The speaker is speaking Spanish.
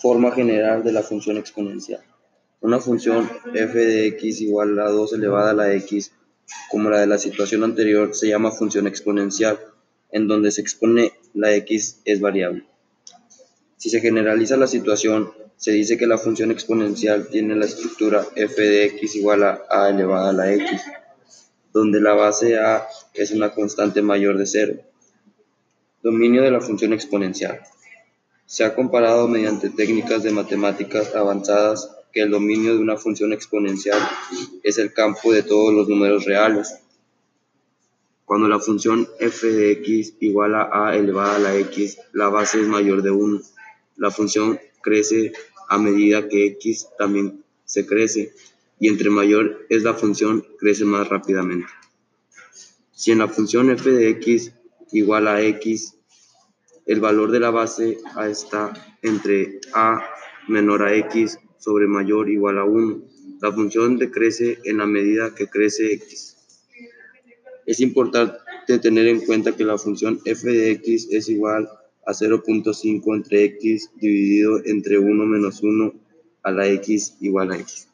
Forma general de la función exponencial. Una función f de x igual a 2 elevada a la x, como la de la situación anterior, se llama función exponencial, en donde se expone la x es variable. Si se generaliza la situación, se dice que la función exponencial tiene la estructura f de x igual a a elevada a la x, donde la base a es una constante mayor de cero. Dominio de la función exponencial. Se ha comparado mediante técnicas de matemáticas avanzadas que el dominio de una función exponencial es el campo de todos los números reales. Cuando la función f de x igual a a elevada a la x, la base es mayor de 1 la función crece a medida que x también se crece y entre mayor es la función crece más rápidamente. Si en la función f de x igual a x, el valor de la base a está entre a menor a x sobre mayor igual a 1. La función decrece en la medida que crece x. Es importante tener en cuenta que la función f de x es igual a 0.5 entre x dividido entre 1 menos 1 a la x igual a x.